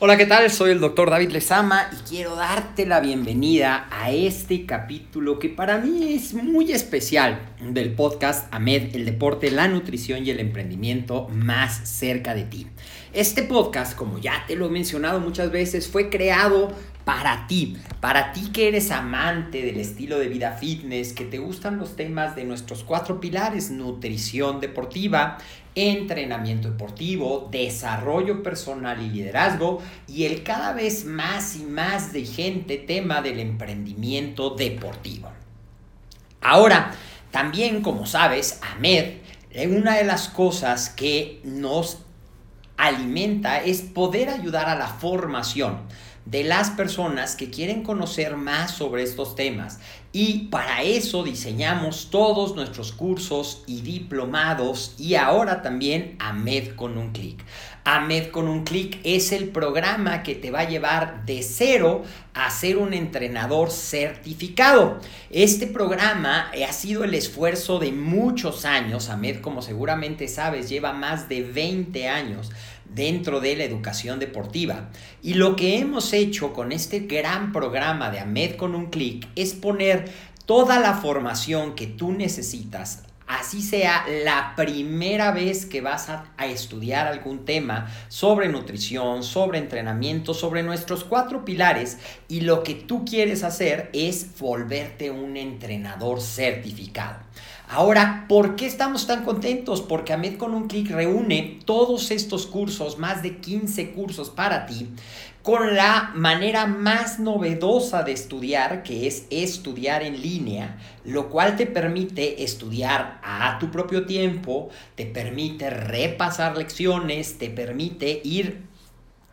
Hola, ¿qué tal? Soy el doctor David Lezama y quiero darte la bienvenida a este capítulo que para mí es muy especial del podcast AMED, el deporte, la nutrición y el emprendimiento más cerca de ti. Este podcast, como ya te lo he mencionado muchas veces, fue creado para ti, para ti que eres amante del estilo de vida fitness, que te gustan los temas de nuestros cuatro pilares, nutrición deportiva, entrenamiento deportivo, desarrollo personal y liderazgo y el cada vez más y más vigente tema del emprendimiento deportivo. Ahora, también como sabes, AMED, una de las cosas que nos alimenta es poder ayudar a la formación de las personas que quieren conocer más sobre estos temas. Y para eso diseñamos todos nuestros cursos y diplomados y ahora también AMED con un clic. AMED con un clic es el programa que te va a llevar de cero a ser un entrenador certificado. Este programa ha sido el esfuerzo de muchos años. AMED, como seguramente sabes, lleva más de 20 años dentro de la educación deportiva. Y lo que hemos hecho con este gran programa de AMED con un clic es poner toda la formación que tú necesitas así sea la primera vez que vas a, estudiar algún tema sobre nutrición, sobre entrenamiento, sobre nuestros cuatro pilares y lo que tú quieres hacer es volverte un entrenador certificado. Ahora, ¿por qué estamos tan contentos? Porque AMED con un clic reúne todos estos cursos, más de 15 cursos para ti, con la manera más novedosa de estudiar, que es estudiar en línea, lo cual te permite estudiar a tu propio tiempo, te permite repasar lecciones, te permite ir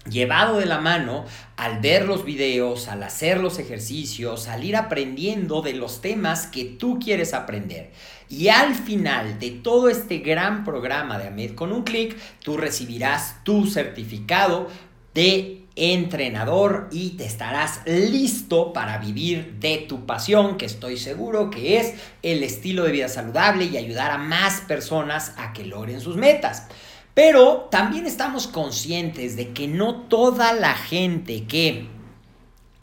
llevado de la mano al ver los videos, al hacer los ejercicios, al ir aprendiendo de los temas que tú quieres aprender. Y al final de todo este gran programa de AMED con un clic, tú recibirás tu certificado de entrenador y te estarás listo para vivir de tu pasión, que estoy seguro que es el estilo de vida saludable y ayudar a más personas a que logren sus metas. Pero también estamos conscientes de que no toda la gente que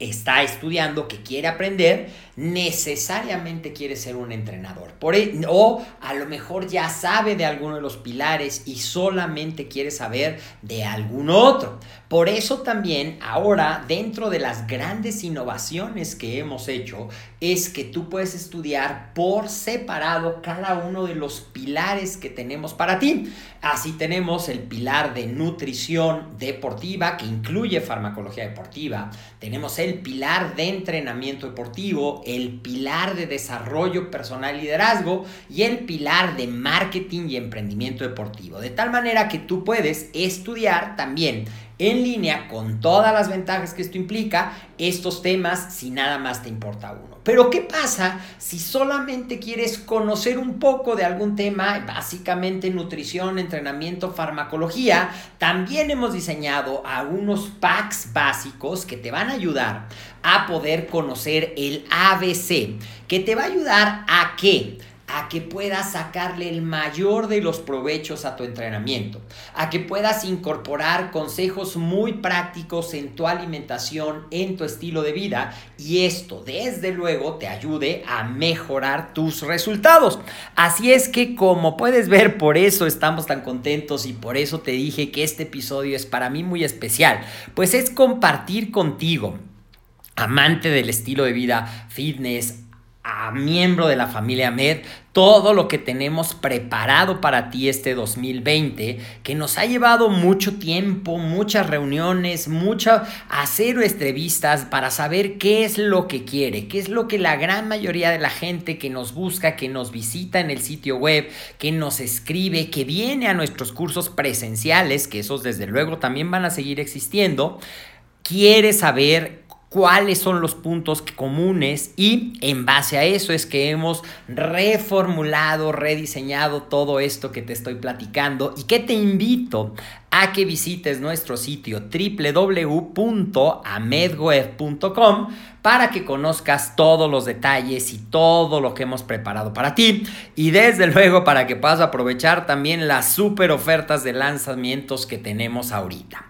está estudiando, que quiere aprender, necesariamente quiere ser un entrenador. Por, e, o a lo mejor ya sabe de alguno de los pilares y solamente quiere saber de algún otro. Por eso también ahora dentro de las grandes innovaciones que hemos hecho es que tú puedes estudiar por separado cada uno de los pilares que tenemos para ti. Así tenemos el pilar de nutrición deportiva que incluye farmacología deportiva. Tenemos el pilar de entrenamiento deportivo, el pilar de desarrollo personal y liderazgo y el pilar de marketing y emprendimiento deportivo. De tal manera que tú puedes estudiar también en línea con todas las ventajas que esto implica estos temas si nada más te importa uno. Pero ¿qué pasa si solamente quieres conocer un poco de algún tema, básicamente nutrición, entrenamiento, farmacología? También hemos diseñado algunos packs básicos que te van a ayudar a poder conocer el ABC, que te va a ayudar a qué? A que puedas sacarle el mayor de los provechos a tu entrenamiento, a que puedas incorporar consejos muy prácticos en tu alimentación, en tu estilo de vida y esto desde luego te ayude a mejorar tus resultados. Así es que como puedes ver, por eso estamos tan contentos y por eso te dije que este episodio es para mí muy especial, pues es compartir contigo amante del estilo de vida fitness, a miembro de la familia Med, todo lo que tenemos preparado para ti este 2020, que nos ha llevado mucho tiempo, muchas reuniones, mucha hacer entrevistas para saber qué es lo que quiere, qué es lo que la gran mayoría de la gente que nos busca, que nos visita en el sitio web, que nos escribe, que viene a nuestros cursos presenciales, que esos desde luego también van a seguir existiendo, quiere saber cuáles son los puntos comunes y en base a eso es que hemos reformulado, rediseñado todo esto que te estoy platicando y que te invito a que visites nuestro sitio www.amedweb.com para que conozcas todos los detalles y todo lo que hemos preparado para ti y desde luego para que puedas aprovechar también las super ofertas de lanzamientos que tenemos ahorita.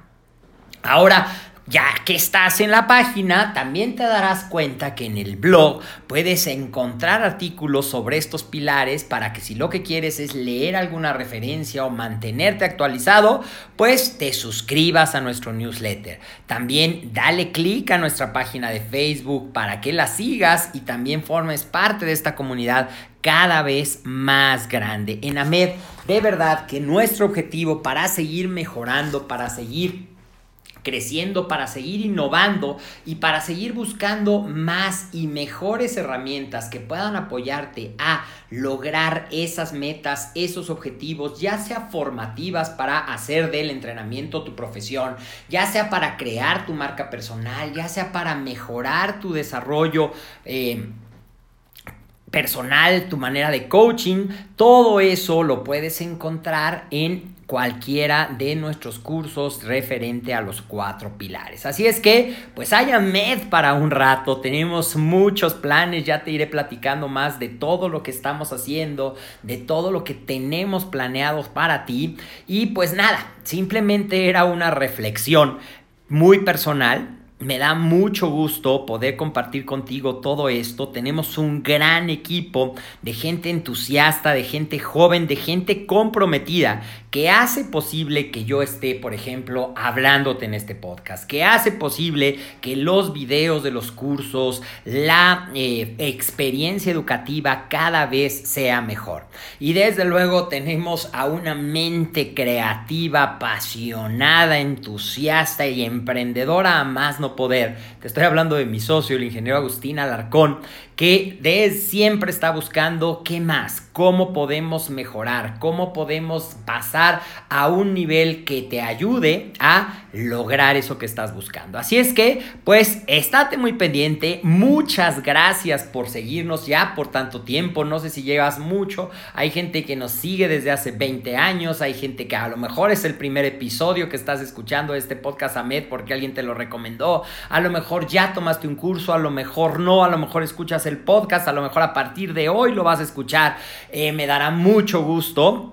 Ahora, ya que estás en la página, también te darás cuenta que en el blog puedes encontrar artículos sobre estos pilares para que si lo que quieres es leer alguna referencia o mantenerte actualizado, pues te suscribas a nuestro newsletter. También dale clic a nuestra página de Facebook para que la sigas y también formes parte de esta comunidad cada vez más grande. En AMED, de verdad que nuestro objetivo para seguir mejorando, para seguir creciendo, para seguir innovando y para seguir buscando más y mejores herramientas que puedan apoyarte a lograr esas metas, esos objetivos, ya sea formativas para hacer del entrenamiento tu profesión, ya sea para crear tu marca personal, ya sea para mejorar tu desarrollo. Eh, personal, tu manera de coaching, todo eso lo puedes encontrar en cualquiera de nuestros cursos referente a los cuatro pilares. Así es que, pues haya med para un rato, tenemos muchos planes, ya te iré platicando más de todo lo que estamos haciendo, de todo lo que tenemos planeados para ti. Y pues nada, simplemente era una reflexión muy personal me da mucho gusto poder compartir contigo todo esto. Tenemos un gran equipo de gente entusiasta, de gente joven, de gente comprometida que hace posible que yo esté, por ejemplo, hablándote en este podcast, que hace posible que los videos de los cursos, la eh, experiencia educativa cada vez sea mejor. Y desde luego tenemos a una mente creativa, apasionada, entusiasta y emprendedora a más no poder. Te estoy hablando de mi socio, el ingeniero Agustín Alarcón, que de siempre está buscando qué más, cómo podemos mejorar, cómo podemos pasar a un nivel que te ayude a lograr eso que estás buscando. Así es que, pues, estate muy pendiente. Muchas gracias por seguirnos ya por tanto tiempo. No sé si llevas mucho. Hay gente que nos sigue desde hace 20 años. Hay gente que a lo mejor es el primer episodio que estás escuchando este podcast Ahmed porque alguien te lo recomendó. A lo mejor ya tomaste un curso, a lo mejor no, a lo mejor escuchas el podcast, a lo mejor a partir de hoy lo vas a escuchar. Eh, me dará mucho gusto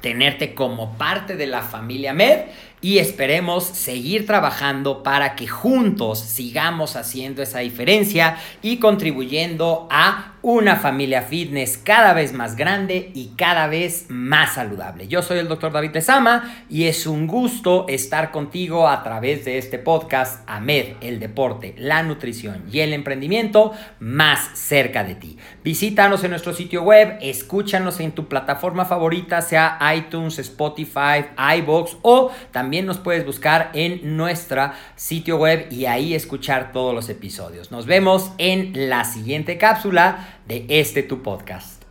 tenerte como parte de la familia Med y esperemos seguir trabajando para que juntos sigamos haciendo esa diferencia y contribuyendo a una familia fitness cada vez más grande y cada vez más saludable. Yo soy el doctor David Lezama y es un gusto estar contigo a través de este podcast AMED, el deporte, la nutrición y el emprendimiento más cerca de ti. Visítanos en nuestro sitio web, escúchanos en tu plataforma favorita, sea iTunes, Spotify, iBox o también nos puedes buscar en nuestro sitio web y ahí escuchar todos los episodios. Nos vemos en la siguiente cápsula de este tu podcast.